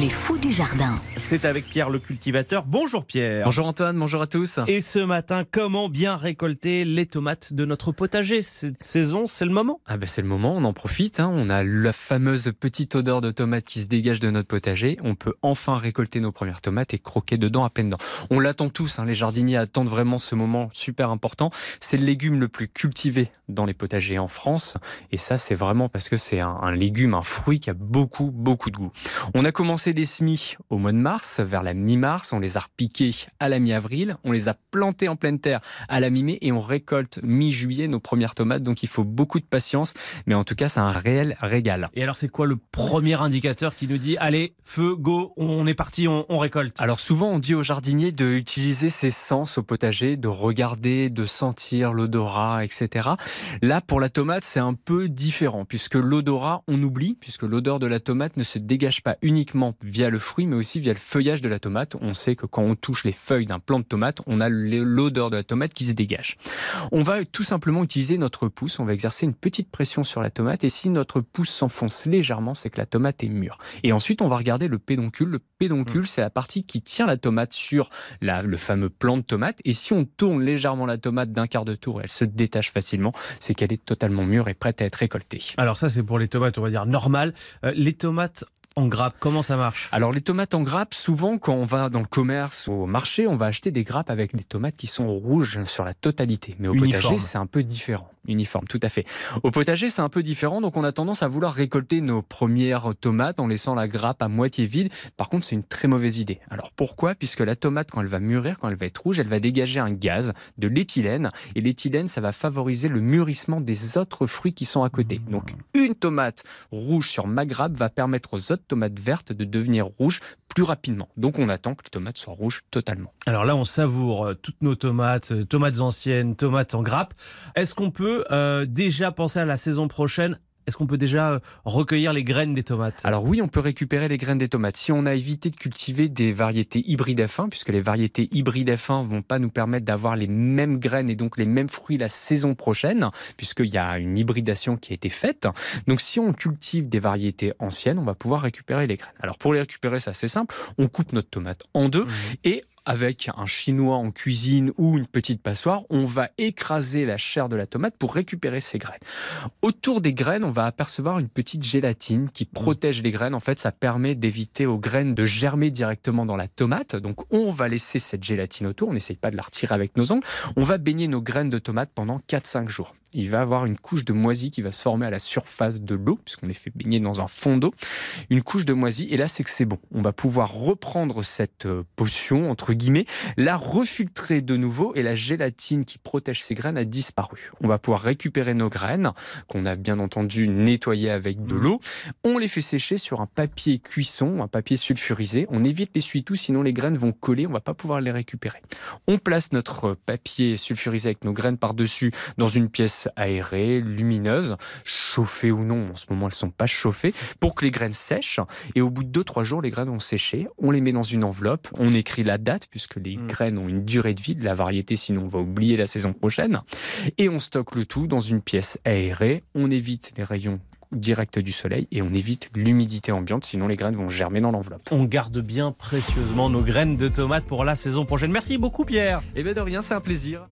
Les fous du jardin. C'est avec Pierre le cultivateur. Bonjour Pierre. Bonjour Antoine, bonjour à tous. Et ce matin, comment bien récolter les tomates de notre potager? Cette saison, c'est le moment. Ah ben c'est le moment, on en profite. hein. On a la fameuse petite odeur de tomate qui se dégage de notre potager. On peut enfin récolter nos premières tomates et croquer dedans à peine dedans. On l'attend tous, hein. les jardiniers attendent vraiment ce moment super important. C'est le légume le plus cultivé dans les potagers en France. Et ça, c'est vraiment parce que c'est un, un légume, un fruit qui a beaucoup, beaucoup de goût. On a commencé les semis au mois de mars, vers la mi-mars. On les a repiqués à la mi-avril. On les a plantés en pleine terre à la mi-mai et on récolte mi-juillet nos premières tomates. Donc il faut beaucoup de patience. Mais en tout cas, c'est un réel régal. Et alors, c'est quoi le premier indicateur qui nous dit allez, feu, go, on est parti, on, on récolte? Alors souvent, on dit aux jardiniers d'utiliser ses sens au potager, de regarder, de sentir l'odorat, etc. Là, pour la tomate, c'est un peu différent, puisque l'odorat, on oublie, puisque l'odeur de la tomate ne se dégage pas uniquement via le fruit, mais aussi via le feuillage de la tomate. On sait que quand on touche les feuilles d'un plant de tomate, on a l'odeur de la tomate qui se dégage. On va tout simplement utiliser notre pouce, on va exercer une petite pression sur la tomate, et si notre pouce s'enfonce légèrement, c'est que la tomate est mûre. Et ensuite, on va regarder le pédoncule. Le pédoncule, c'est la partie qui tient la tomate sur la- le fameux plant de tomate. Et si on tourne légèrement la tomate d'un quart de tour, elle se détache facilement, c'est qu'elle est totalement mûre et prête à être récoltée. Alors, ça, c'est pour les tomates, on va dire normales. Euh, les tomates en grappe, comment ça marche? Alors les tomates en grappe, souvent quand on va dans le commerce, au marché, on va acheter des grappes avec des tomates qui sont rouges sur la totalité. Mais au Uniforme. potager, c'est un peu différent. Uniforme, tout à fait. Au potager, c'est un peu différent, donc on a tendance à vouloir récolter nos premières tomates en laissant la grappe à moitié vide. Par contre, c'est une très mauvaise idée. Alors pourquoi? Puisque la tomate, quand elle va mûrir, quand elle va être rouge, elle va dégager un gaz, de l'éthylène. Et l'éthylène, ça va favoriser le mûrissement des autres fruits qui sont à côté. Donc une tomate rouge sur ma grappe va permettre aux autres tomates vertes de devenir rouges plus rapidement. Donc on attend que les tomates soient rouges totalement. Alors là, on savoure euh, toutes nos tomates, euh, tomates anciennes, tomates en grappe. Est-ce qu'on peut euh, déjà penser à la saison prochaine Est-ce qu'on peut déjà euh, recueillir les graines des tomates? Alors oui, on peut récupérer les graines des tomates. Si on a évité de cultiver des variétés hybrides F1, puisque les variétés hybrides F1 vont pas nous permettre d'avoir les mêmes graines et donc les mêmes fruits la saison prochaine, puisqu'il y a une hybridation qui a été faite. Donc si on cultive des variétés anciennes, on va pouvoir récupérer les graines. Alors pour les récupérer, c'est assez simple. On coupe notre tomate en deux Mhm. et avec un chinois en cuisine ou une petite passoire, on va écraser la chair de la tomate pour récupérer ces graines. Autour des graines, on va apercevoir une petite gélatine qui protège les graines. En fait, ça permet d'éviter aux graines de germer directement dans la tomate. Donc, on va laisser cette gélatine autour. On n'essaye pas de la retirer avec nos ongles. On va baigner nos graines de tomate pendant 4-5 jours. Il va y avoir une couche de moisie qui va se former à la surface de l'eau, puisqu'on les fait baigner dans un fond d'eau. Une couche de moisie, et là, c'est que c'est bon. On va pouvoir reprendre cette euh, potion, entre guillemets, la refiltrer de nouveau, et la gélatine qui protège ces graines a disparu. On va pouvoir récupérer nos graines, qu'on a bien entendu nettoyées avec de l'eau. On les fait sécher sur un papier cuisson, un papier sulfurisé. On évite l'essuie-tout, sinon les graines vont coller, on va pas pouvoir les récupérer. On place notre papier sulfurisé avec nos graines par-dessus dans une pièce aérée, lumineuse, chauffée ou non, en ce moment elles sont pas chauffées, pour que les graines sèchent. Et au bout de 2-3 jours, les graines vont sécher. On les met dans une enveloppe, on écrit la date, puisque les Mm. graines ont une durée de vie de la variété, sinon on va oublier la saison prochaine. Et on stocke le tout dans une pièce aérée. On évite les rayons directs du soleil et on évite l'humidité ambiante, sinon les graines vont germer dans l'enveloppe. On garde bien précieusement nos graines de tomates pour la saison prochaine. Merci beaucoup Pierre Et bien de rien, c'est un plaisir.